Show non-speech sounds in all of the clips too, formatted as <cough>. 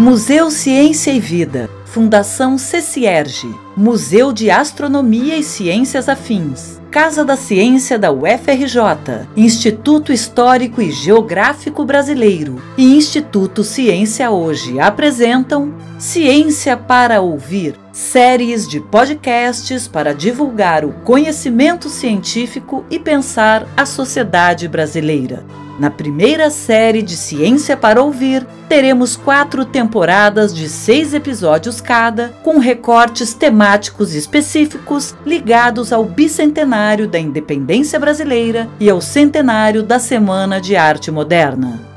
Museu Ciência e Vida, Fundação Cecierge, Museu de Astronomia e Ciências Afins, Casa da Ciência da UFRJ, Instituto Histórico e Geográfico Brasileiro. E Instituto Ciência Hoje apresentam Ciência para Ouvir, séries de podcasts para divulgar o conhecimento científico e pensar a sociedade brasileira. Na primeira série de Ciência para Ouvir, teremos quatro temporadas de seis episódios cada, com recortes temáticos específicos ligados ao bicentenário da independência brasileira e ao centenário da Semana de Arte Moderna.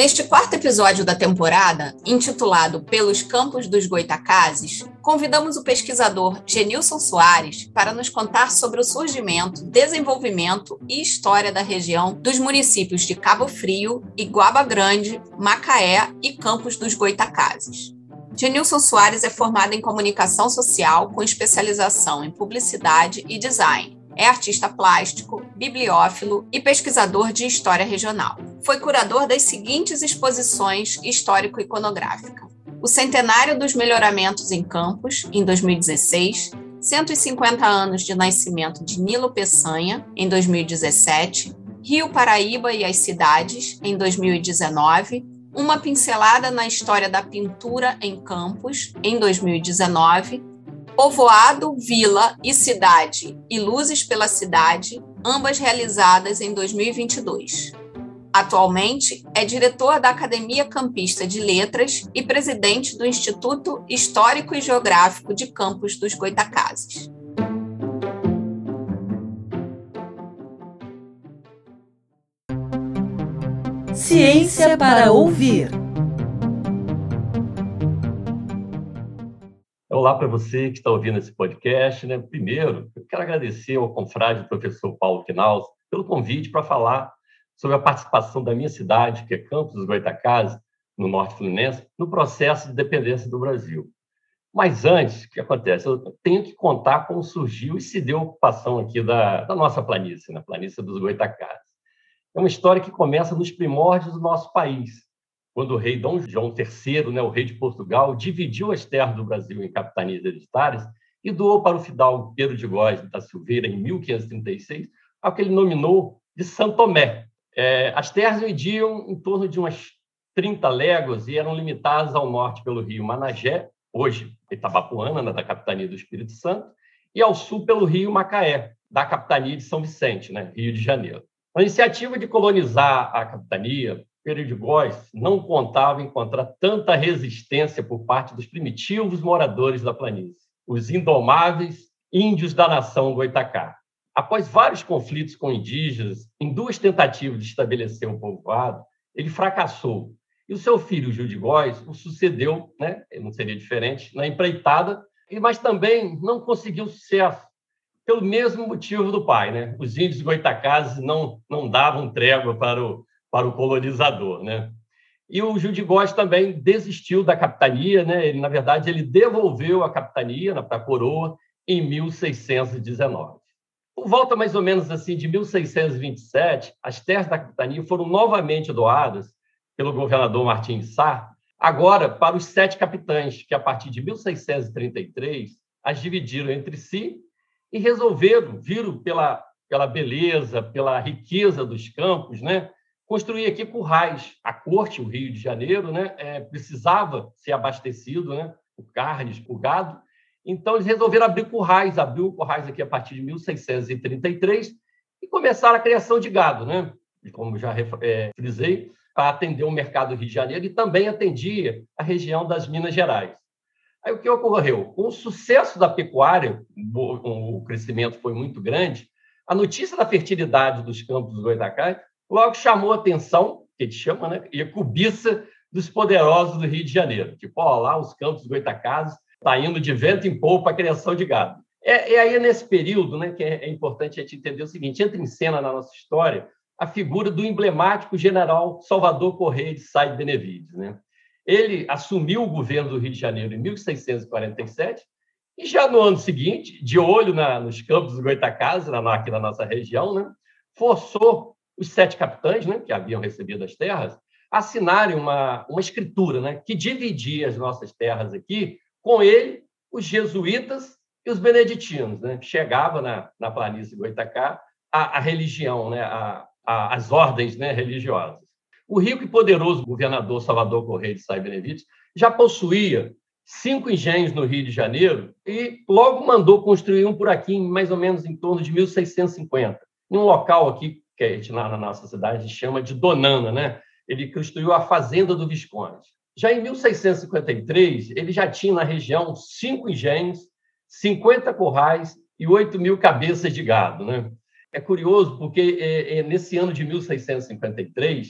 Neste quarto episódio da temporada, intitulado Pelos Campos dos Goitacazes, convidamos o pesquisador Genilson Soares para nos contar sobre o surgimento, desenvolvimento e história da região dos municípios de Cabo Frio, Iguaba Grande, Macaé e Campos dos Goitacazes. Genilson Soares é formado em comunicação social com especialização em publicidade e design é artista plástico, bibliófilo e pesquisador de história regional. Foi curador das seguintes exposições histórico-iconográfica: o Centenário dos Melhoramentos em Campos, em 2016, 150 anos de nascimento de Nilo Peçanha, em 2017, Rio Paraíba e as Cidades, em 2019, Uma Pincelada na História da Pintura em Campos, em 2019, Povoado, Vila e Cidade e Luzes pela Cidade, ambas realizadas em 2022. Atualmente é diretor da Academia Campista de Letras e presidente do Instituto Histórico e Geográfico de Campos dos Goitacazes. Ciência para ouvir. Olá para você que está ouvindo esse podcast. Né? Primeiro, eu quero agradecer ao confrade professor Paulo Quinaus pelo convite para falar sobre a participação da minha cidade, que é Campos dos Goitacazes, no Norte Fluminense, no processo de dependência do Brasil. Mas antes, o que acontece? Eu tenho que contar como surgiu e se deu a ocupação aqui da, da nossa planície, na planície dos Goitacazes. É uma história que começa nos primórdios do nosso país, quando o rei Dom João III, né, o rei de Portugal, dividiu as terras do Brasil em capitanias hereditárias e doou para o fidalgo Pedro de Góes da Silveira, em 1536, ao que ele nominou de São Tomé. É, as terras mediam em torno de umas 30 léguas e eram limitadas ao norte pelo rio Managé, hoje Itabapuana, né, da capitania do Espírito Santo, e ao sul pelo rio Macaé, da capitania de São Vicente, né, Rio de Janeiro. A iniciativa de colonizar a capitania Perdigóis não contava encontrar tanta resistência por parte dos primitivos moradores da planície, os indomáveis índios da nação Goitacá. Após vários conflitos com indígenas, em duas tentativas de estabelecer um povoado, ele fracassou. E o seu filho, Gil de Góis, o sucedeu, né? não seria diferente, na empreitada, mas também não conseguiu sucesso, pelo mesmo motivo do pai. Né? Os índios goitacazes não, não davam trégua para o, para o colonizador, né? E o Gil de Góes também desistiu da capitania, né? Ele, na verdade, ele devolveu a capitania para a coroa em 1619. Por volta mais ou menos assim de 1627, as terras da capitania foram novamente doadas pelo governador Martins Sá, agora para os sete capitães, que a partir de 1633 as dividiram entre si e resolveram, viram pela, pela beleza, pela riqueza dos campos, né? construir aqui currais. A corte, o Rio de Janeiro, né, é, precisava ser abastecido, né, por carnes, por gado. Então, eles resolveram abrir currais, abriu currais aqui a partir de 1633 e começaram a criação de gado, né? Como já é, frisei, para atender o mercado do Rio de Janeiro e também atendia a região das Minas Gerais. Aí o que ocorreu? Com o sucesso da pecuária, o crescimento foi muito grande, a notícia da fertilidade dos campos do Goitacai logo chamou a atenção, que te chama, né? E a cobiça dos poderosos do Rio de Janeiro. Tipo, ó, lá os campos Goitacazes está indo de vento em polpa a criação de gado. É, é aí nesse período né, que é, é importante a gente entender o seguinte: entra em cena na nossa história a figura do emblemático general Salvador Correia de Sá Benevides. Né? Ele assumiu o governo do Rio de Janeiro em 1647 E já no ano seguinte, de olho na, nos campos do Goitacazes, aqui na nossa região, né, forçou os sete capitães, né, que haviam recebido as terras, a assinarem uma, uma escritura né, que dividia as nossas terras aqui com ele, os jesuítas e os beneditinos, né, chegava na, na planície do Goitacá a, a religião, né, a, a, as ordens né, religiosas. O rico e poderoso governador Salvador Correia de Sá Benevides já possuía cinco engenhos no Rio de Janeiro e logo mandou construir um por aqui, mais ou menos em torno de 1650, em um local aqui que a gente, na nossa cidade chama de Donana, né? Ele construiu a Fazenda do Visconde. Já em 1653, ele já tinha na região cinco engenhos, 50 currais e 8 mil cabeças de gado. Né? É curioso porque é, é nesse ano de 1653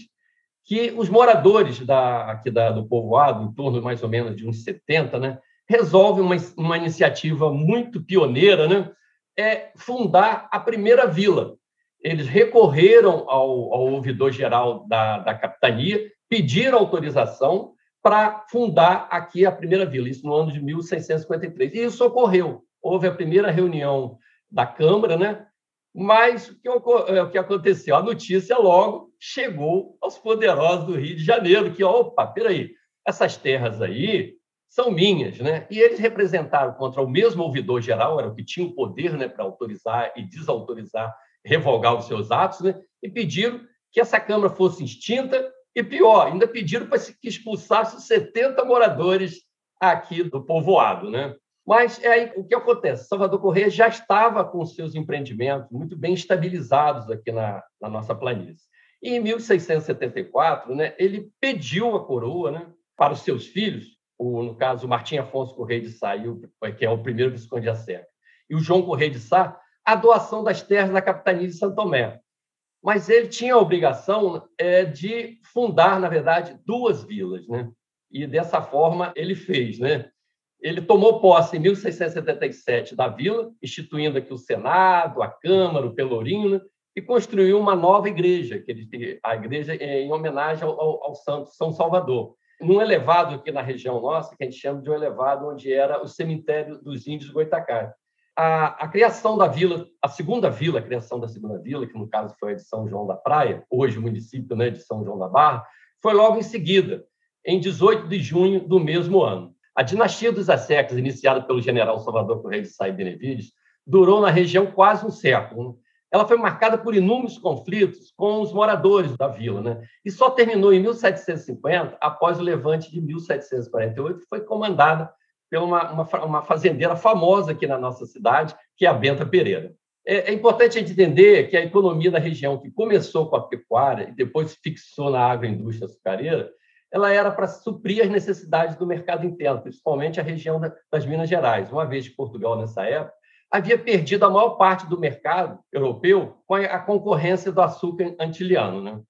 que os moradores da, aqui da, do povoado, em torno mais ou menos de uns 70, né, resolvem uma, uma iniciativa muito pioneira, né, é fundar a primeira vila. Eles recorreram ao, ao ouvidor-geral da, da capitania, pediram autorização para fundar aqui a primeira vila, isso no ano de 1653. E isso ocorreu. Houve a primeira reunião da Câmara, né? Mas o que, é, o que aconteceu? A notícia logo chegou aos poderosos do Rio de Janeiro, que, opa, peraí, essas terras aí são minhas, né? E eles representaram contra o mesmo ouvidor geral, era o que tinha o poder né, para autorizar e desautorizar, revogar os seus atos, né? E pediram que essa Câmara fosse extinta e, pior, ainda pediram para que expulsasse 70 moradores aqui do povoado, né? Mas é aí o que acontece? Salvador Correia já estava com seus empreendimentos muito bem estabilizados aqui na, na nossa planície. E em 1674, né, ele pediu a coroa né, para os seus filhos, o, no caso, Martim Afonso Correia de Sá, que é o primeiro Visconde de Acerca, e o João Correia de Sá, a doação das terras da capitania de Santo Tomé. Mas ele tinha a obrigação é, de fundar, na verdade, duas vilas, né? E dessa forma ele fez, né? Ele tomou posse em 1677 da vila, instituindo aqui o Senado, a Câmara, o Pelourinho, né? e construiu uma nova igreja, que ele, a igreja é em homenagem ao, ao, Santo São Salvador. Num elevado aqui na região nossa, que a gente chama de um elevado onde era o cemitério dos índios Goitacá. A, a, criação da vila, a segunda vila, a criação da segunda vila, que no caso foi a de São João da Praia, hoje o município né, de São João da Barra, foi logo em seguida, em 18 de junho do mesmo ano. A dinastia dos Assecas, iniciada pelo general Salvador Correia de Sá Benevides, durou na região quase um século. Né? Ela foi marcada por inúmeros conflitos com os moradores da vila, né? e só terminou em 1750, após o levante de 1748, que foi comandada por uma, uma, uma, fazendeira famosa aqui na nossa cidade, que é a Benta Pereira. É, é importante a gente entender que a economia da região, que começou com a pecuária e depois se fixou na agroindústria açucareira, ela era para suprir as necessidades do mercado interno, principalmente a região das Minas Gerais. Uma vez que Portugal, nessa época, havia perdido a maior parte do mercado europeu com a concorrência do açúcar antiliano. Né?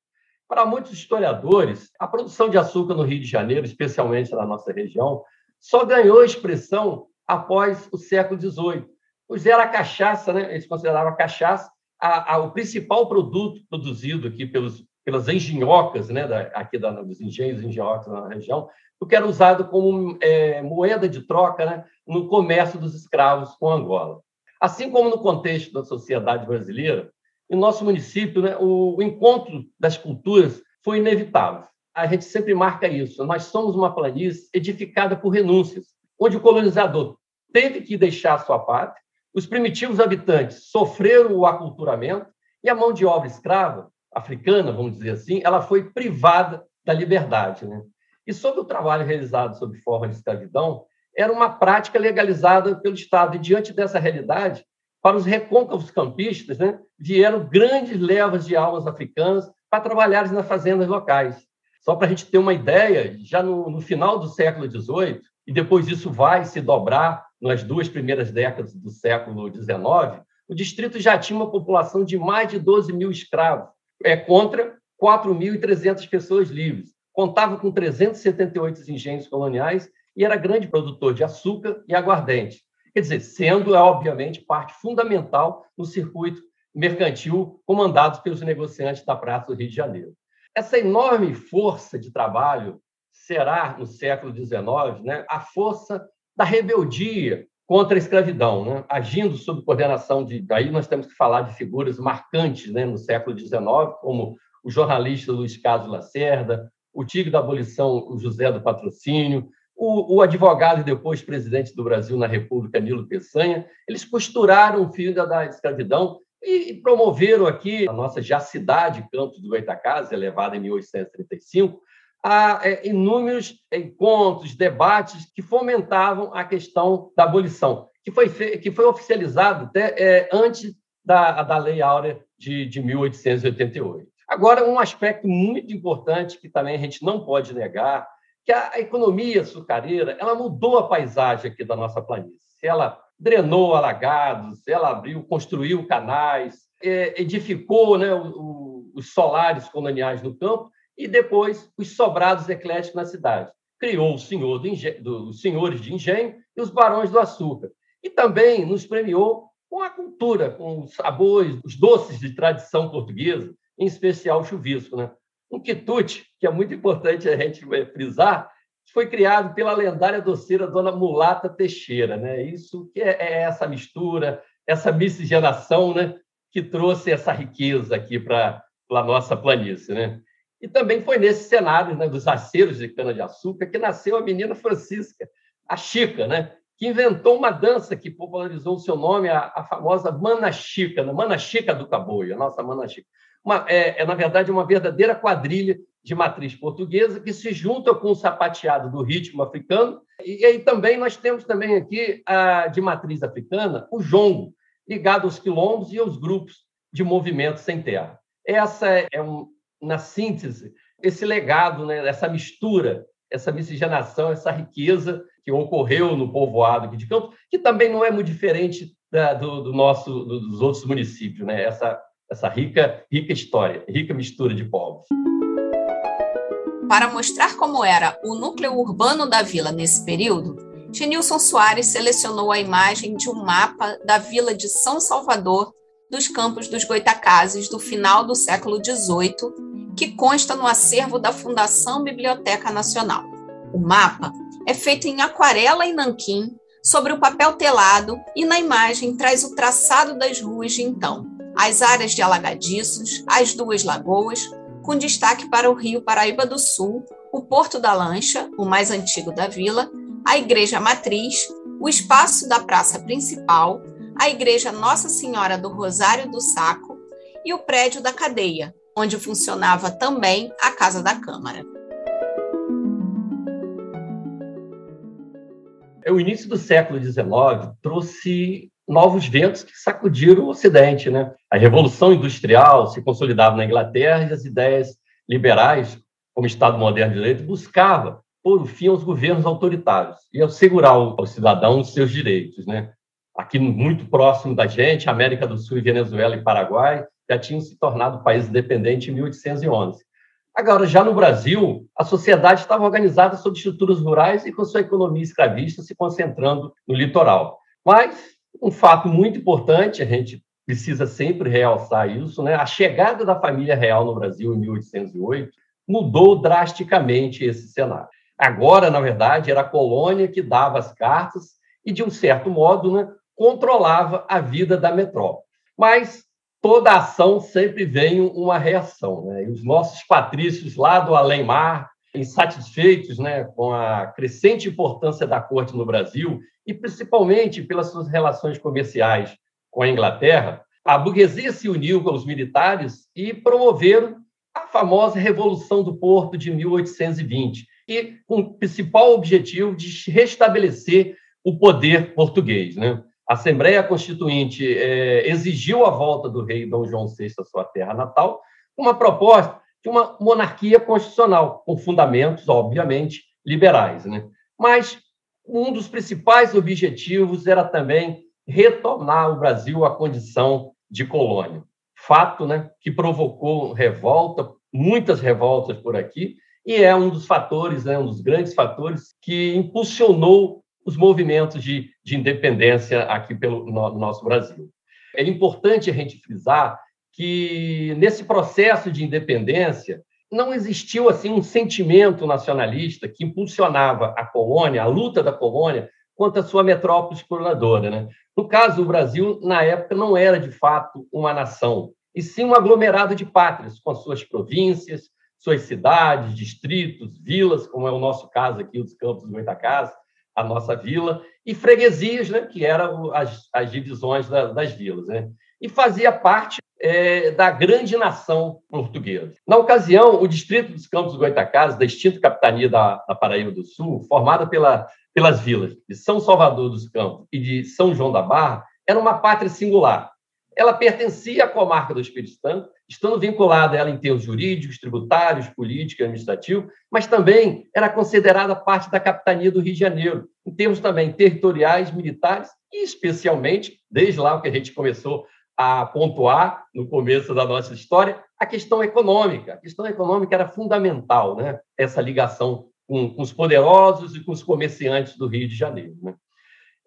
Para muitos historiadores, a produção de açúcar no Rio de Janeiro, especialmente na nossa região, só ganhou expressão após o século XVIII, pois era a cachaça, né? eles consideravam a cachaça a, a, o principal produto produzido aqui pelos pelas engenhocas, né, da, aqui da, dos engenhos engenhocas na região, o que era usado como é, moeda de troca né, no comércio dos escravos com Angola. Assim como no contexto da sociedade brasileira, em nosso município, né, o, o encontro das culturas foi inevitável. A gente sempre marca isso. Nós somos uma planície edificada por renúncias, onde o colonizador teve que deixar sua pátria, os primitivos habitantes sofreram o aculturamento e a mão de obra escrava africana, vamos dizer assim, ela foi privada da liberdade. Né? E sobre o trabalho realizado sob forma de escravidão, era uma prática legalizada pelo Estado. E, diante dessa realidade, para os recôncavos campistas, né, vieram grandes levas de almas africanas para trabalharem nas fazendas locais. Só para a gente ter uma ideia, já no, no final do século XVIII, e depois isso vai se dobrar nas duas primeiras décadas do século XIX, o distrito já tinha uma população de mais de 12 mil escravos, é contra 4.300 pessoas livres. Contava com 378 engenhos coloniais e era grande produtor de açúcar e aguardente. Quer dizer, sendo, é, obviamente, parte fundamental no circuito mercantil comandado pelos negociantes da Praça do Rio de Janeiro. Essa enorme força de trabalho será, no século XIX, né, a força da rebeldia contra a escravidão, né? agindo sob coordenação de. Daí nós temos que falar de figuras marcantes né, no século XIX, como o jornalista Luiz Carlos Lacerda, o tigre da abolição, o José do Patrocínio, o, o, advogado e depois presidente do Brasil na República, Nilo Peçanha, eles costuraram o fim da, da escravidão e, promoveram aqui a nossa já cidade, Campos do Goitacazes, elevada em 1835, a é, inúmeros encontros, debates que fomentavam a questão da abolição, que foi, que foi oficializado até é, antes da, da Lei Áurea de, de 1888. Agora, um aspecto muito importante que também a gente não pode negar, que a economia açucareira ela mudou a paisagem aqui da nossa planície. Ela drenou alagados, ela abriu, construiu canais, é, edificou né, os solares coloniais no campo e depois os sobrados ecléticos na cidade. Criou o senhor do do, os senhores de engenho e os barões do açúcar. E também nos premiou com a cultura, com os sabores, os doces de tradição portuguesa, em especial o chuvisco. Né? Um quitute, que é muito importante a gente frisar, foi criado pela lendária doceira Dona Mulata Teixeira. Né? Isso que é, é essa mistura, essa miscigenação né? que trouxe essa riqueza aqui para a nossa planície. Né? E também foi nesse cenário né, dos aceros de cana-de-açúcar que nasceu a menina Francisca, a Chica, né? que inventou uma dança que popularizou o seu nome, a, a famosa Mana Chica, né? Mana Chica do Caboio, a nossa Mana Chica. Uma, é, é, na verdade, uma verdadeira quadrilha de matriz portuguesa que se junta com o sapateado do ritmo africano. E, aí também nós temos também aqui, a, de matriz africana, o jongo, ligado aos quilombos e aos grupos de movimento sem terra. Essa é, um, na síntese, esse legado, né, essa mistura, essa miscigenação, essa riqueza que ocorreu no povoado aqui de Campos, que também não é muito diferente da, do, do, nosso, dos outros municípios, né? essa, essa rica, rica história, rica mistura de povos. Para mostrar como era o núcleo urbano da vila nesse período, Genilson Soares selecionou a imagem de um mapa da vila de São Salvador dos campos dos Goitacazes do final do século XVIII, que consta no acervo da Fundação Biblioteca Nacional. O mapa é feito em aquarela e nanquim, sobre o papel telado, e na imagem traz o traçado das ruas de então, as áreas de alagadiços, as duas lagoas, com destaque para o Rio Paraíba do Sul, o Porto da Lancha, o mais antigo da vila, a Igreja Matriz, o espaço da praça principal, a Igreja Nossa Senhora do Rosário do Saco e o prédio da cadeia, onde funcionava também a Casa da Câmara. O início do século XIX trouxe novos ventos que sacudiram o Ocidente. Né? A Revolução Industrial se consolidava na Inglaterra e as ideias liberais, como Estado moderno de direito, buscava pôr fim aos governos autoritários e assegurar aos cidadãos os seus direitos. Né? Aqui muito próximo da gente, América do Sul, Venezuela e Paraguai já tinham se tornado países independentes em 1811. Agora, já no Brasil, a sociedade estava organizada sob estruturas rurais e com sua economia escravista se concentrando no litoral. Mas um fato muito importante, a gente precisa sempre realçar isso, né? A chegada da família real no Brasil em 1808 mudou drasticamente esse cenário. Agora, na verdade, era a colônia que dava as cartas e, de um certo modo, né, controlava a vida da metrópole. Mas toda ação sempre vem uma reação. Né? E os nossos patrícios lá do além-mar, insatisfeitos né, com a crescente importância da corte no Brasil e principalmente pelas suas relações comerciais com a Inglaterra, a burguesia se uniu com os militares e promoveram a famosa Revolução do Porto de 1820, e com o principal objetivo de restabelecer o poder português. Né? A Assembleia Constituinte é, exigiu a volta do rei Dom João VI à sua terra natal, uma proposta de uma monarquia constitucional, com fundamentos, obviamente, liberais. Né? Mas um dos principais objetivos era também retornar o Brasil à condição de colônia. Fato né, que provocou revolta, muitas revoltas por aqui, e é um dos fatores, né, um dos grandes fatores que impulsionou os movimentos de, de independência aqui pelo no, no nosso Brasil. É importante a gente frisar que nesse processo de independência não existiu assim um sentimento nacionalista que impulsionava a colônia, a luta da colônia quanto a sua metrópole exploradora. Né? No caso, o Brasil, na época, não era de fato uma nação, e sim um aglomerado de pátrias, com as suas províncias, suas cidades, distritos, vilas, como é o nosso caso aqui, os Campos do Goitacás, a nossa vila, e freguesias, né, que eram as, as divisões da, das vilas. Né? E fazia parte é, da grande nação portuguesa. Na ocasião, o distrito dos Campos do Goitacás, da extinta capitania da, da Paraíba do Sul, formada pela, pelas vilas de São Salvador dos Campos e de São João da Barra, era uma pátria singular, ela pertencia à comarca do Espírito Santo, estando vinculada a ela em termos jurídicos, tributários, políticos e administrativos, mas também era considerada parte da capitania do Rio de Janeiro, em termos também territoriais, militares e, especialmente, desde lá que a gente começou a pontuar no começo da nossa história, a questão econômica. A questão econômica era fundamental, né? essa ligação com, com os poderosos e com os comerciantes do Rio de Janeiro. Né?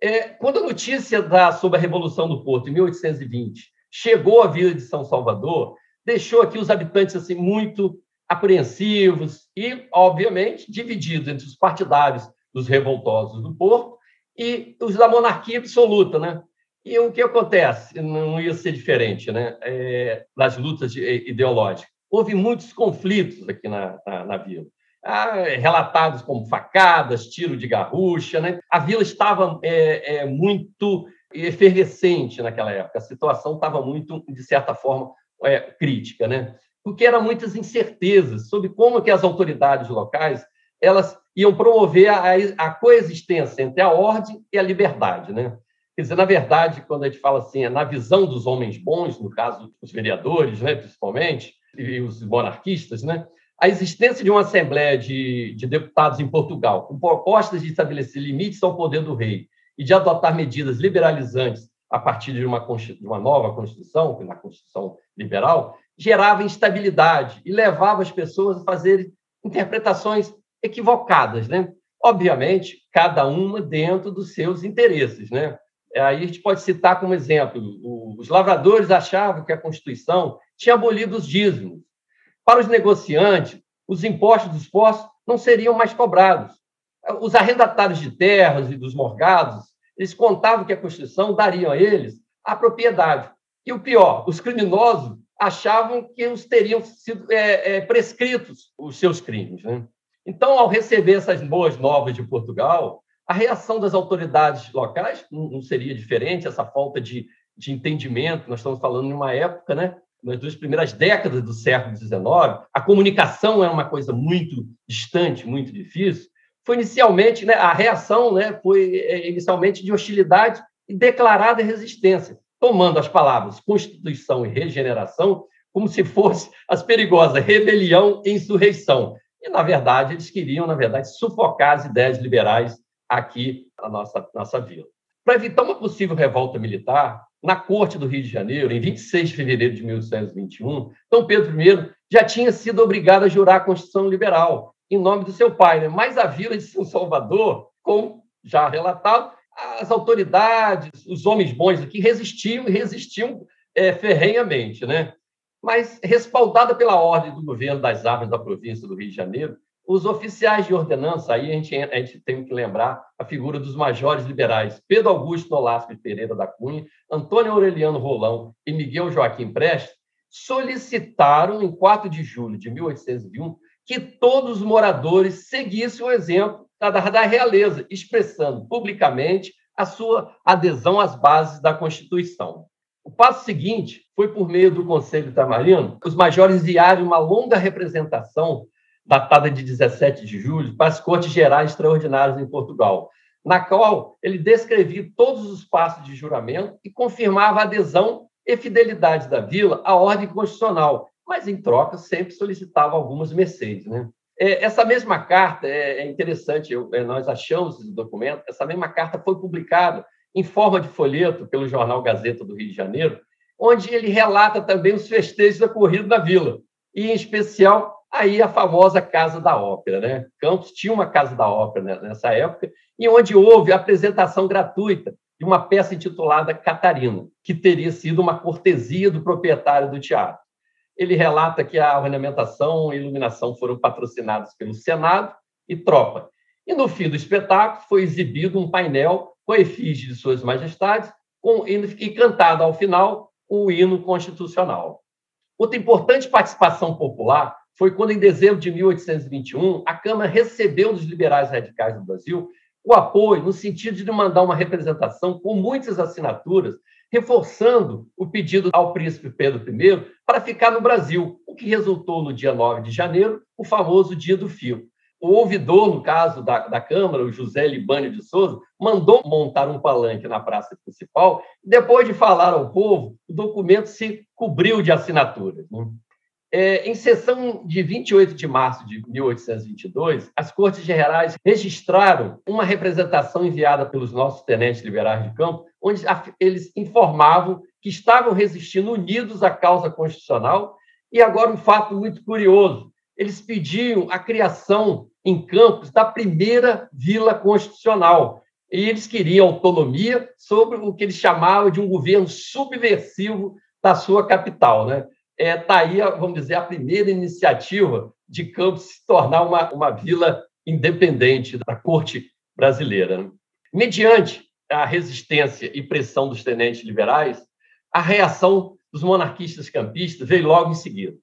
É, quando a notícia da, sobre a Revolução do Porto, em 1820, chegou à Vila de São Salvador, deixou aqui os habitantes assim muito apreensivos e, obviamente, divididos entre os partidários dos revoltosos do Porto e os da monarquia absoluta, né? E o que acontece? Não ia ser diferente, né? É, nas lutas ideológicas. Houve muitos conflitos aqui na, na, na vila ah, relatados como facadas, tiro de garrucha. Né? A vila estava é, é, muito efervescente naquela época, a situação estava muito, de certa forma, é, crítica, né? porque eram muitas incertezas sobre como que as autoridades locais elas iam promover a, a coexistência entre a ordem e a liberdade. Né? Quer dizer, na verdade, quando a gente fala assim, é na visão dos homens bons, no caso, os vereadores, né, principalmente, e os monarquistas, né, a existência de uma Assembleia de, de Deputados em Portugal, com propostas de estabelecer limites ao poder do rei e de adotar medidas liberalizantes a partir de uma, de uma nova Constituição, na Constituição liberal, gerava instabilidade e levava as pessoas a fazerem interpretações equivocadas, né? Obviamente, cada uma dentro dos seus interesses, né? Aí a gente pode citar como exemplo: os lavradores achavam que a Constituição tinha abolido os dízimos, para os negociantes, os impostos dos postos não seriam mais cobrados. Os arrendatários de terras e dos morgados, eles contavam que a Constituição daria a eles a propriedade. E o pior, os criminosos achavam que os teriam sido é, é, prescritos os seus crimes. Né? Então, ao receber essas boas novas de Portugal, a reação das autoridades locais não seria diferente, essa falta de, de entendimento. Nós estamos falando de uma época né, nas duas primeiras décadas do século XIX, a comunicação era uma coisa muito distante, muito difícil. Foi inicialmente, né, a reação né, foi é, inicialmente de hostilidade e declarada resistência, tomando as palavras Constituição e regeneração como se fosse as perigosas rebelião e insurreição. E, na verdade, eles queriam, na verdade, sufocar as ideias liberais aqui na nossa, nossa vila. Para evitar uma possível revolta militar, na corte do Rio de Janeiro, em 26 de fevereiro de 1821, Dom Pedro I já tinha sido obrigado a jurar a Constituição Liberal, em nome do seu pai. Né? Mas a vila de São Salvador, como já relatado, as autoridades, os homens bons aqui resistiam e resistiam é, ferrenhamente. Né? Mas, respaldada pela ordem do governo das armas da província do Rio de Janeiro, os oficiais de ordenança, aí a gente, a gente tem que lembrar a figura dos majores liberais, Pedro Augusto Nolasco Pereira da Cunha, Antônio Aureliano Rolão e Miguel Joaquim Prestes, solicitaram, em 4 de julho de 1801, que todos os moradores seguissem o exemplo da, da realeza, expressando publicamente a sua adesão às bases da Constituição. O passo seguinte foi por meio do Conselho Tamarino, os majores enviaram uma longa representação datada de 17 de julho, para as Cortes Gerais Extraordinárias em Portugal, na qual ele descrevia todos os passos de juramento e confirmava a adesão e fidelidade da vila à ordem constitucional, mas, em troca, sempre solicitava algumas mercês. Né? É, essa mesma carta, é, é interessante, é, nós achamos esse documento, essa mesma carta foi publicada em forma de folheto pelo jornal Gazeta do Rio de Janeiro, onde ele relata também os festejos ocorridos na vila, e, em especial, Aí a famosa Casa da Ópera, né? Campos tinha uma Casa da Ópera nessa época, e onde houve a apresentação gratuita de uma peça intitulada Catarina, que teria sido uma cortesia do proprietário do teatro. Ele relata que a ornamentação e iluminação foram patrocinados pelo Senado e tropa. E no fim do espetáculo foi exibido um painel com a efígie de Suas Majestades com, e cantado ao final o hino constitucional. Outra importante participação popular foi quando, em dezembro de 1821, a Câmara recebeu dos liberais radicais do Brasil o apoio no sentido de mandar uma representação com muitas assinaturas, reforçando o pedido ao príncipe Pedro I para ficar no Brasil, o que resultou no dia 9 de janeiro, o famoso Dia do Fio. O ouvidor, no caso da, da Câmara, o José Libânio de Souza, mandou montar um palanque na praça principal. Depois de falar ao povo, o documento se cobriu de assinaturas. É, em sessão de 28 de março de 1822, as Cortes Gerais registraram uma representação enviada pelos nossos tenentes liberais de campo, onde eles informavam que estavam resistindo unidos à causa constitucional. E agora um fato muito curioso: eles pediam a criação em Campos da primeira vila constitucional. E eles queriam autonomia sobre o que eles chamavam de um governo subversivo da sua capital. Né? Está é, tá aí, vamos dizer, a primeira iniciativa de Campos se tornar uma, uma vila independente da corte brasileira. Né? Mediante a resistência e pressão dos tenentes liberais, a reação dos monarquistas campistas veio logo em seguida.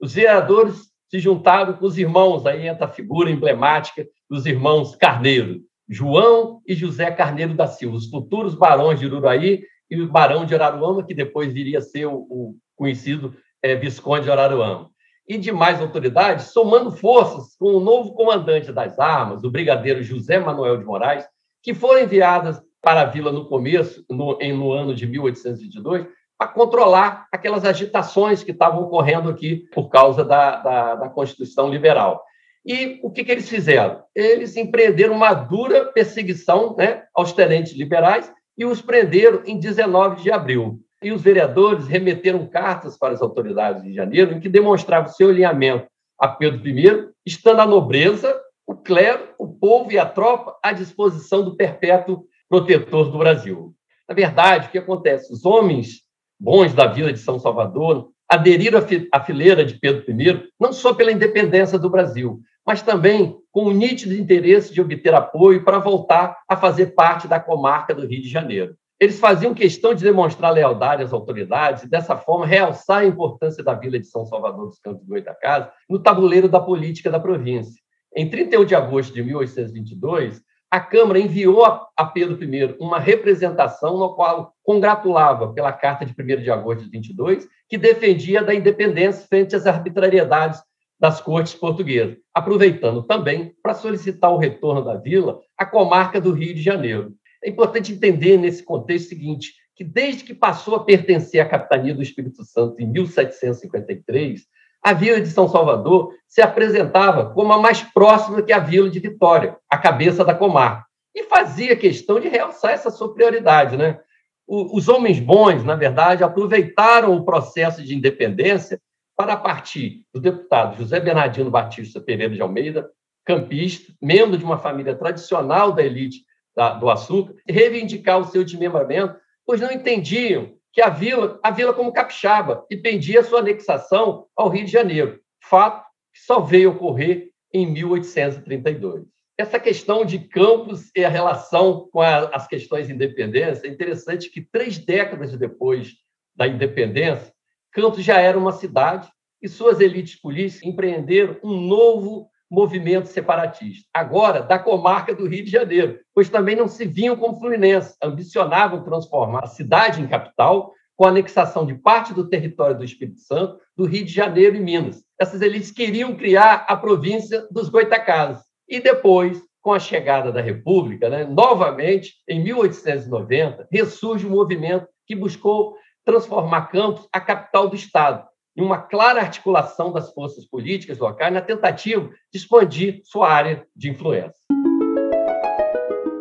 Os vereadores se juntaram com os irmãos, aí entra a figura emblemática dos irmãos Carneiro, João e José Carneiro da Silva, os futuros barões de Uruaí e o barão de Araruama, que depois viria a ser o, o conhecido é, Visconde de Araruama, e demais autoridades, somando forças com o novo comandante das armas, o brigadeiro José Manuel de Moraes, que foram enviadas para a vila no começo, no, em, no ano de 1822, para controlar aquelas agitações que estavam ocorrendo aqui por causa da, da, da Constituição Liberal. E o que, que, eles fizeram? Eles empreenderam uma dura perseguição né, aos tenentes liberais e os prenderam em 19 de abril e os vereadores remeteram cartas para as autoridades de janeiro em que demonstravam seu alinhamento a Pedro I, estando a nobreza, o clero, o povo e a tropa à disposição do perpétuo protetor do Brasil. Na verdade, o que acontece? Os homens bons da vila de São Salvador aderiram à fileira de Pedro I, não só pela independência do Brasil, mas também com o nítido interesse de obter apoio para voltar a fazer parte da comarca do Rio de Janeiro. Eles faziam questão de demonstrar lealdade às autoridades e, dessa forma, realçar a importância da vila de São Salvador dos Campos do Goitacazes no tabuleiro da política da província. Em 31 de agosto de 1822, a Câmara enviou a Pedro I uma representação no qual congratulava pela Carta de 1 de agosto de 22, que defendia da independência frente às arbitrariedades das cortes portuguesas, aproveitando também para solicitar o retorno da vila à comarca do Rio de Janeiro. É importante entender nesse contexto o seguinte, que desde que passou a pertencer à capitania do Espírito Santo em 1753, a vila de São Salvador se apresentava como a mais próxima que a vila de Vitória, a cabeça da comarca, e fazia questão de realçar essa sua prioridade. Né? Os homens bons, na verdade, aproveitaram o processo de independência para, a partir do deputado José Bernardino Batista Pereira de Almeida, campista, membro de uma família tradicional da elite da, do açúcar, reivindicar o seu desmembramento, pois não entendiam que a vila, a vila como capixaba, e pendia sua anexação ao Rio de Janeiro, fato que só veio ocorrer em 1832. Essa questão de campos e a relação com a, as questões de independência, é interessante que três décadas depois da independência, Campos já era uma cidade e suas elites políticas empreenderam um novo movimento separatista. Agora, da comarca do Rio de Janeiro, pois também não se vinham como fluminenses, ambicionavam transformar a cidade em capital com a anexação de parte do território do Espírito Santo, do Rio de Janeiro e Minas. Essas elites queriam criar a província dos Goitacazes. E depois, com a chegada da República, né, novamente, em 1890, ressurge um movimento que buscou transformar Campos a capital do Estado, em uma clara articulação das forças políticas locais na tentativa de expandir sua área de influência.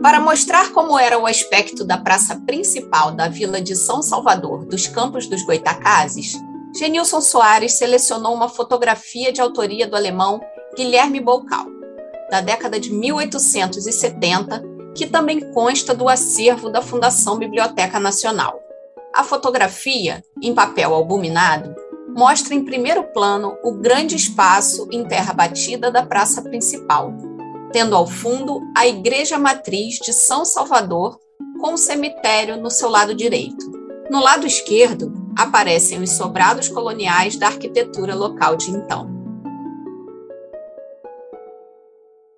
Para mostrar como era o aspecto da praça principal da vila de São Salvador dos Campos dos Goitacazes, Genilson Soares selecionou uma fotografia de autoria do alemão Guilherme Bolcal, da década de 1870, que também consta do acervo da Fundação Biblioteca Nacional. A fotografia, em papel albuminado, mostra em primeiro plano o grande espaço em terra batida da praça principal, tendo ao fundo a Igreja Matriz de São Salvador, com o cemitério no seu lado direito. No lado esquerdo, aparecem os sobrados coloniais da arquitetura local de então.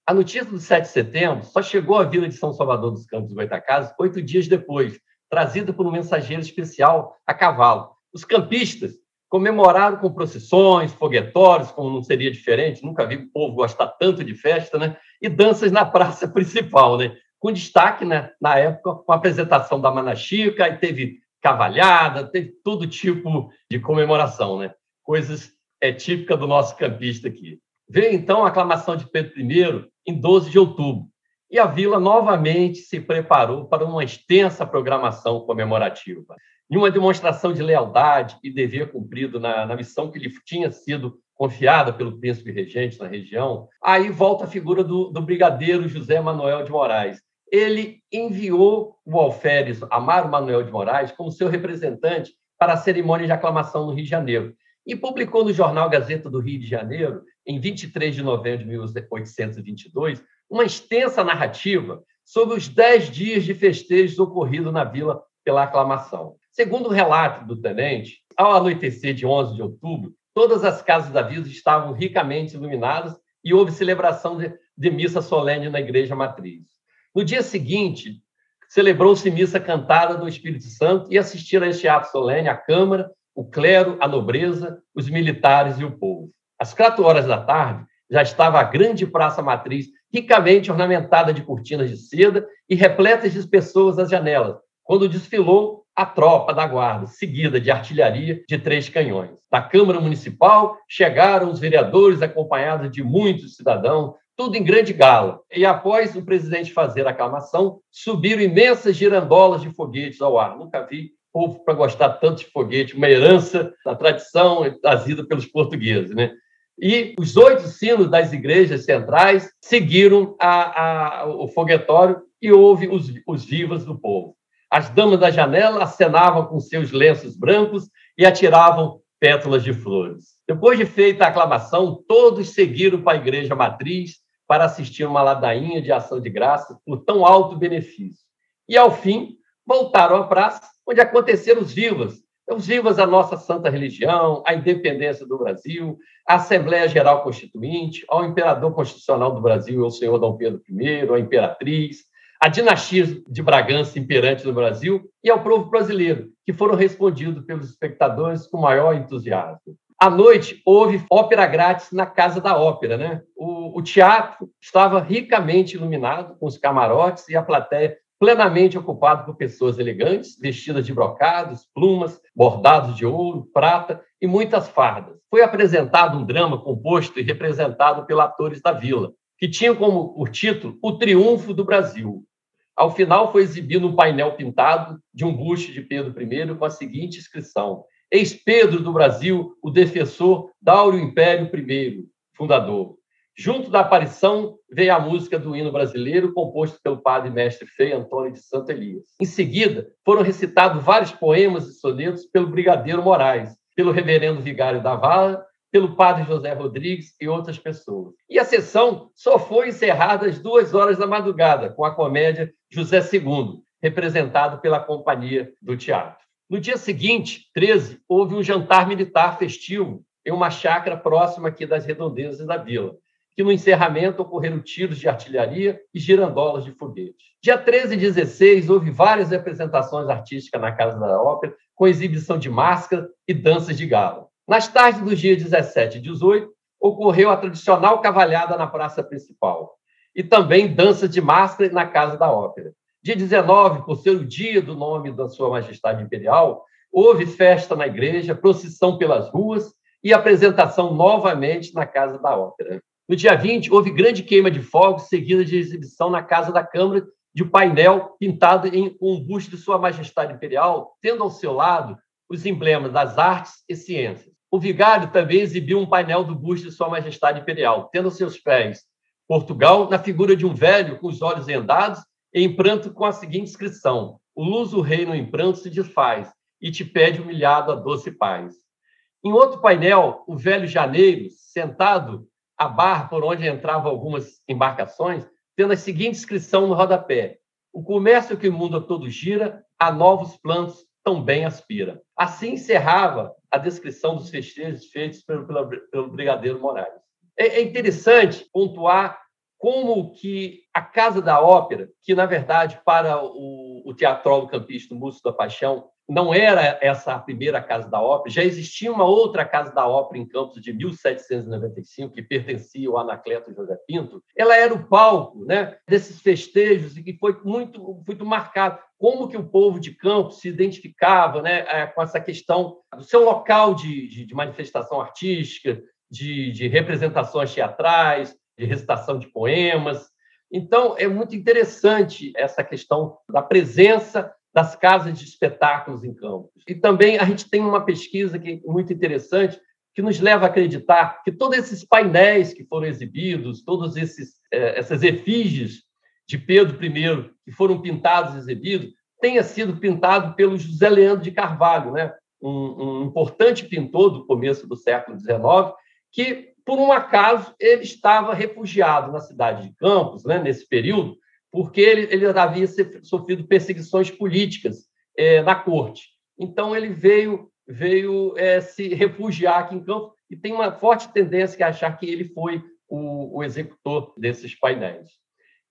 A notícia do 7 de setembro só chegou à vila de São Salvador dos Campos Goitacazes oito dias depois, trazida por um mensageiro especial a cavalo. Os campistas comemoraram com procissões, foguetórios, como não seria diferente, nunca vi o povo gostar tanto de festa, né? E danças na praça <laughs> principal, né? Com destaque, né, na época, com a apresentação da Manachica, aí teve cavalhada, teve todo tipo de comemoração, né? Coisas é do nosso campista aqui. Veio então a aclamação de Pedro I em 12 de outubro, e a vila novamente se preparou para uma extensa programação comemorativa em uma demonstração de lealdade e dever cumprido na, na missão que lhe tinha sido confiada pelo príncipe regente na região, aí volta a figura do, do brigadeiro José Manuel de Moraes. Ele enviou o alferes Amaro Manuel de Moraes como seu representante para a cerimônia de aclamação no Rio de Janeiro e publicou no jornal Gazeta do Rio de Janeiro, em 23 de novembro de 1822, uma extensa narrativa sobre os dez dias de festejos ocorridos na vila pela aclamação. Segundo o relato do tenente, ao anoitecer de 11 de outubro, todas as casas da vila estavam ricamente iluminadas e houve celebração de, de missa solene na igreja matriz. No dia seguinte, celebrou-se missa cantada do Espírito Santo e assistiram a este ato solene a Câmara, o clero, a nobreza, os militares e o povo. Às quatro horas da tarde, já estava a grande praça matriz ricamente ornamentada de cortinas de seda e repleta de pessoas às janelas, quando desfilou a tropa da guarda, seguida de artilharia de três canhões. Da Câmara Municipal chegaram os vereadores acompanhados de muitos cidadãos, tudo em grande gala. E após o presidente fazer a aclamação, subiram imensas girandolas de foguetes ao ar. Nunca vi povo para gostar tanto de foguete, uma herança da tradição trazida pelos portugueses, né? E os oito sinos das igrejas centrais seguiram a, a, o foguetório e houve os, os vivas do povo. As damas da janela acenavam com seus lenços brancos e atiravam pétalas de flores. Depois de feita a aclamação, todos seguiram para a igreja matriz para assistir uma ladainha de ação de graças por tão alto benefício. E, ao fim, voltaram à praça, onde aconteceram os vivas. Os vivas a nossa santa religião, a independência do Brasil, a Assembleia Geral Constituinte, ao imperador constitucional do Brasil, o senhor Dom Pedro I, a imperatriz, a dinastia de Bragança imperante no Brasil e ao povo brasileiro, que foram respondidos pelos espectadores com maior entusiasmo. À noite, houve ópera grátis na Casa da Ópera. Né? O, o teatro estava ricamente iluminado, com os camarotes e a plateia plenamente ocupada por pessoas elegantes, vestidas de brocados, plumas, bordados de ouro, prata e muitas fardas. Foi apresentado um drama composto e representado pelos atores da vila, que tinha como o título O Triunfo do Brasil. Ao final, foi exibido um painel pintado de um buste de Pedro I com a seguinte inscrição: Ex-Pedro do Brasil, o defensor Dáureo Império I, fundador. Junto da aparição veio a música do hino brasileiro, composto pelo padre mestre Frei Antônio de Santo Elias. Em seguida, foram recitados vários poemas e sonetos pelo Brigadeiro Moraes, pelo reverendo vigário da Vala pelo padre José Rodrigues e outras pessoas. E a sessão só foi encerrada às duas horas da madrugada, com a comédia José II, representado pela Companhia do Teatro. No dia seguinte, 13, houve um jantar militar festivo em uma chácara próxima aqui das redondezas da vila, que no encerramento ocorreram tiros de artilharia e girandolas de foguete. Dia 13 e 16, houve várias representações artísticas na Casa da Ópera, com exibição de máscara e danças de gala. Nas tardes dos dias 17 e 18, ocorreu a tradicional cavalhada na praça principal e também dança de máscara na Casa da Ópera. Dia 19, por ser o dia do nome da Sua Majestade Imperial, houve festa na igreja, procissão pelas ruas e apresentação novamente na Casa da Ópera. No dia 20, houve grande queima de fogos, seguida de exibição na Casa da Câmara de painel pintado em um busto de Sua Majestade Imperial, tendo ao seu lado os emblemas das artes e ciências. O vigário também exibiu um painel do busto de Sua Majestade Imperial, tendo seus pés Portugal na figura de um velho com os olhos vendados em pranto com a seguinte inscrição: O luso reino em pranto se desfaz e te pede humilhado a doce paz. Em outro painel, o velho Janeiro, sentado a barra por onde entravam algumas embarcações, tendo a seguinte inscrição no rodapé: O comércio que o mundo todo gira, a novos planos também aspira. Assim encerrava a descrição dos festejos feitos pelo, pelo, Brigadeiro Moraes. É, é interessante pontuar como que a Casa da Ópera, que na verdade para o, o teatrólogo campista Múcio da Paixão não era essa a primeira Casa da Ópera, já existia uma outra Casa da Ópera em Campos de 1795 que pertencia ao Anacleto José Pinto. Ela era o palco, né, desses festejos e que foi muito muito marcado como que o povo de Campos se identificava, né, é, com essa questão do seu local de, de, de manifestação artística, de, de representações teatrais, de recitação de poemas. Então, é muito interessante essa questão da presença das casas de espetáculos em campos. E também a gente tem uma pesquisa que é muito interessante, que nos leva a acreditar que todos esses painéis que foram exibidos, todos esses eh, essas efígies de Pedro I que foram pintados e exibidos, tenha sido pintado pelo José Leandro de Carvalho, né? um, um importante pintor do começo do século XIX, que por um acaso, ele estava refugiado na cidade de Campos, né, nesse período, porque ele, ele havia sofrido perseguições políticas é, na corte. Então, ele veio, veio é, se refugiar aqui em Campos e tem uma forte tendência a achar que ele foi o, o executor desses painéis.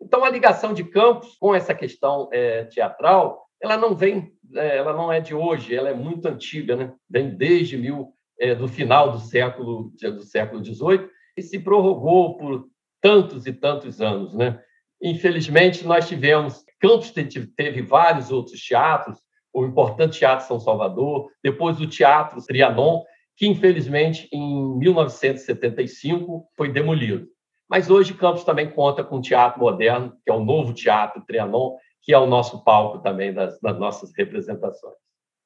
Então, a ligação de Campos com essa questão é, teatral, ela não vem, é, ela não é de hoje, ela é muito antiga, né? vem desde mil, é, do final do século do século XVIII e se prorrogou por tantos e tantos anos, né? Infelizmente nós tivemos Campos teve, vários outros teatros, o importante Teatro São Salvador, depois o Teatro Trianon, que infelizmente em 1975 foi demolido. Mas hoje Campos também conta com um teatro moderno, que é o novo Teatro Trianon, que é o nosso palco também das, das nossas representações.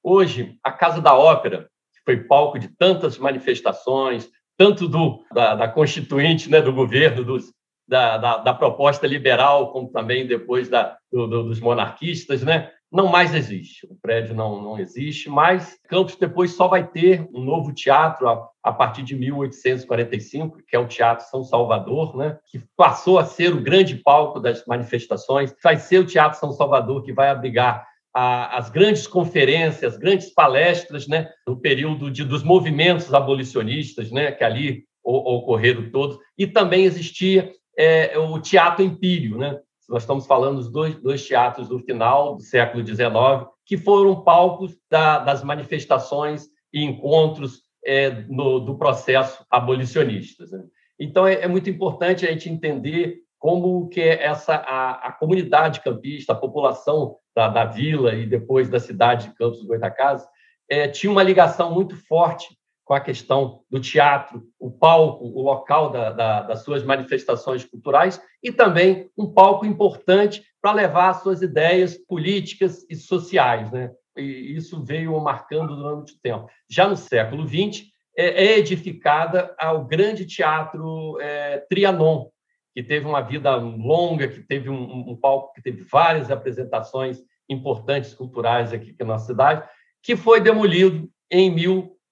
Hoje, a Casa da Ópera foi palco de tantas manifestações, tanto do, da, da Constituinte, né, do governo, dos, da, da, da, proposta liberal, como também depois da, do, do, dos monarquistas, né? não mais existe. O prédio não, não existe, mas Campos depois só vai ter um novo teatro a, a, partir de 1845, que é o Teatro São Salvador, né? que passou a ser o grande palco das manifestações. Vai ser o Teatro São Salvador que vai abrigar a, as grandes conferências, as grandes palestras, né, no período de, dos movimentos abolicionistas, né, que ali ocorreram todos, e também existia é, o Teatro Empírio, né? Nós estamos falando dos dois, dois teatros do final do século XIX, que foram palcos da, das manifestações e encontros é, no, do processo abolicionista. Né? Então, é, é muito importante a gente entender como que essa a, a comunidade campista, a população da, da, vila e depois da cidade de Campos do Goitacazes, é, tinha uma ligação muito forte com a questão do teatro, o palco, o local da, da, das suas manifestações culturais e também um palco importante para levar suas ideias políticas e sociais. Né? E isso veio marcando durante o tempo. Já no século XX, é, é edificada ao grande teatro é, Trianon, que teve uma vida longa, que teve um, um, palco que teve várias apresentações importantes culturais aqui na nossa cidade, que foi demolido em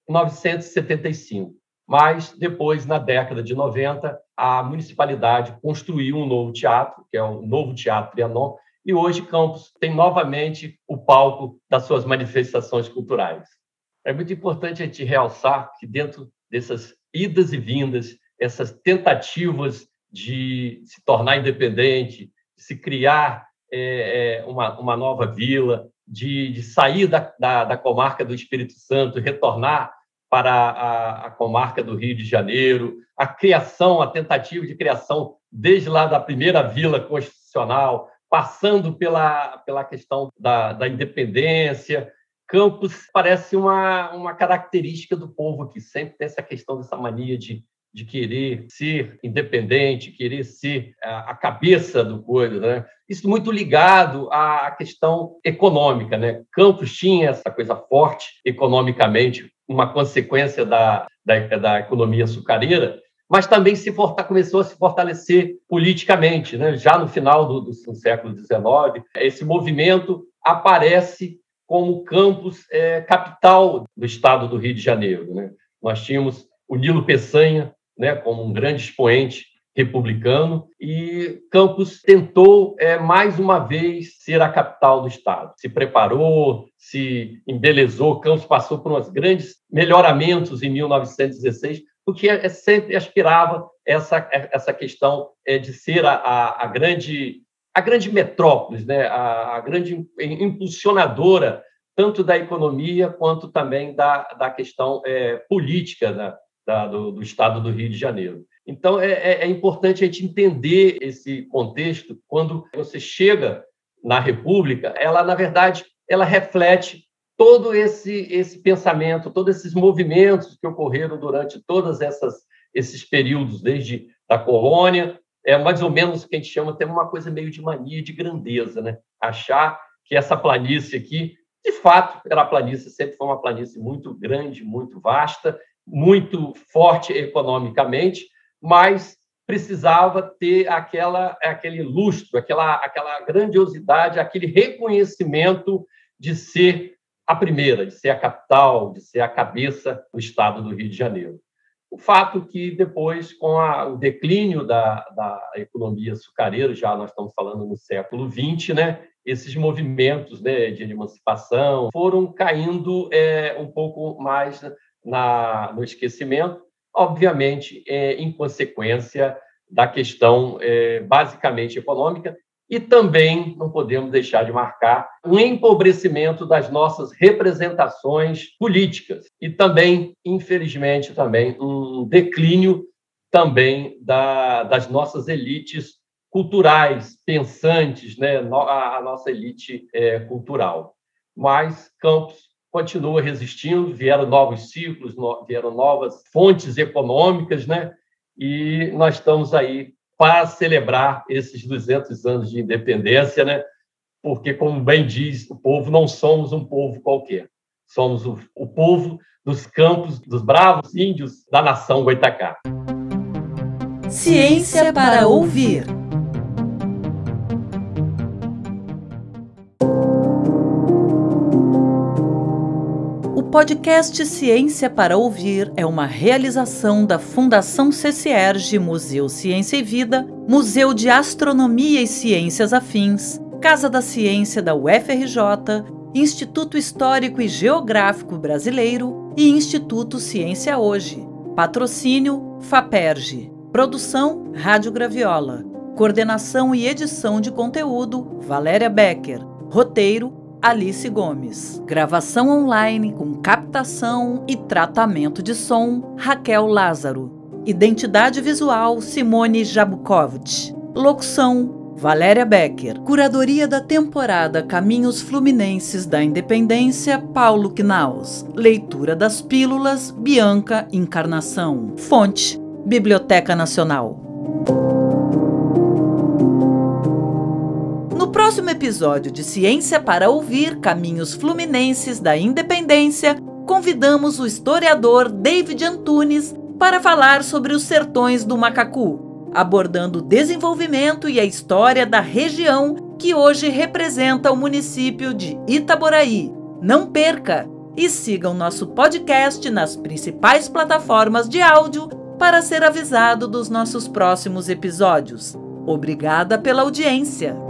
1975. Mas depois, na década de 90, a municipalidade construiu um novo teatro, que é o novo Teatro Trianon, e hoje Campos tem novamente o palco das suas manifestações culturais. É muito importante a gente realçar que dentro dessas idas e vindas, essas tentativas de se tornar independente, de se criar é, é, uma, uma nova vila, de, de sair da, da, da, comarca do Espírito Santo retornar para a, a, comarca do Rio de Janeiro, a criação, a tentativa de criação desde lá da primeira vila constitucional, passando pela, pela questão da, da independência. Campos parece uma, uma característica do povo que sempre tem essa questão dessa mania de de querer ser independente, querer ser a cabeça do coisa, né? Isso muito ligado à questão econômica, né? Campos tinha essa coisa forte economicamente, uma consequência da, da, da economia açucareira, mas também se começou a se fortalecer politicamente, né? Já no final do, do, do século XIX, esse movimento aparece como campus é, capital do estado do Rio de Janeiro, né? Nós tínhamos o Nilo Peçanha, né, como um grande expoente republicano e Campos tentou é, mais uma vez ser a capital do estado. Se preparou, se embelezou. Campos passou por uns grandes melhoramentos em 1916, porque é, sempre aspirava essa essa questão é, de ser a, a, a grande a grande metrópole, né, a, a grande impulsionadora tanto da economia quanto também da, da questão é, política da, da, do, do, estado do Rio de Janeiro. Então, é, é, é, importante a gente entender esse contexto quando você chega na República, ela, na verdade, ela reflete todo esse, esse pensamento, todos esses movimentos que ocorreram durante todos esses períodos, desde a colônia, é mais ou menos o que a gente chama, tem uma coisa meio de mania de grandeza, né? Achar que essa planície aqui de fato, era a planície sempre foi uma planície muito grande, muito vasta, muito forte economicamente, mas precisava ter aquela aquele lustro, aquela aquela grandiosidade, aquele reconhecimento de ser a primeira, de ser a capital, de ser a cabeça do estado do Rio de Janeiro. O fato que depois, com a, o declínio da, da economia açucareira, já nós estamos falando no século XX, né, esses movimentos né, de emancipação foram caindo é, um pouco mais na, no esquecimento, obviamente, é, em consequência da questão é, basicamente econômica, e também não podemos deixar de marcar um empobrecimento das nossas representações políticas e também, infelizmente, também um declínio também da, das nossas elites culturais, pensantes, né? a, nossa elite é, cultural. Mas Campos continua resistindo, vieram novos ciclos, vieram novas fontes econômicas, né? e nós estamos aí para celebrar esses 200 anos de independência, né? porque, como bem diz o povo, não somos um povo qualquer, somos o, o povo dos campos, dos bravos índios da nação Goitacá. Ciência para ouvir. Podcast Ciência para Ouvir é uma realização da Fundação CCERG Museu Ciência e Vida, Museu de Astronomia e Ciências Afins, Casa da Ciência da UFRJ, Instituto Histórico e Geográfico Brasileiro e Instituto Ciência Hoje. Patrocínio FAPERJ. Produção Rádio Graviola. Coordenação e edição de conteúdo Valéria Becker. Roteiro Alice Gomes. Gravação online com captação e tratamento de som Raquel Lázaro. Identidade visual Simone Jabukovic. Locução Valéria Becker. Curadoria da temporada Caminhos Fluminenses da Independência Paulo Knaus. Leitura das pílulas Bianca Encarnação. Fonte Biblioteca Nacional. No próximo episódio de Ciência para Ouvir Caminhos Fluminenses da Independência, convidamos o historiador David Antunes para falar sobre os sertões do Macacu, abordando o desenvolvimento e a história da região que hoje representa o município de Itaboraí. Não perca! E sigam nosso podcast nas principais plataformas de áudio para ser avisado dos nossos próximos episódios. Obrigada pela audiência!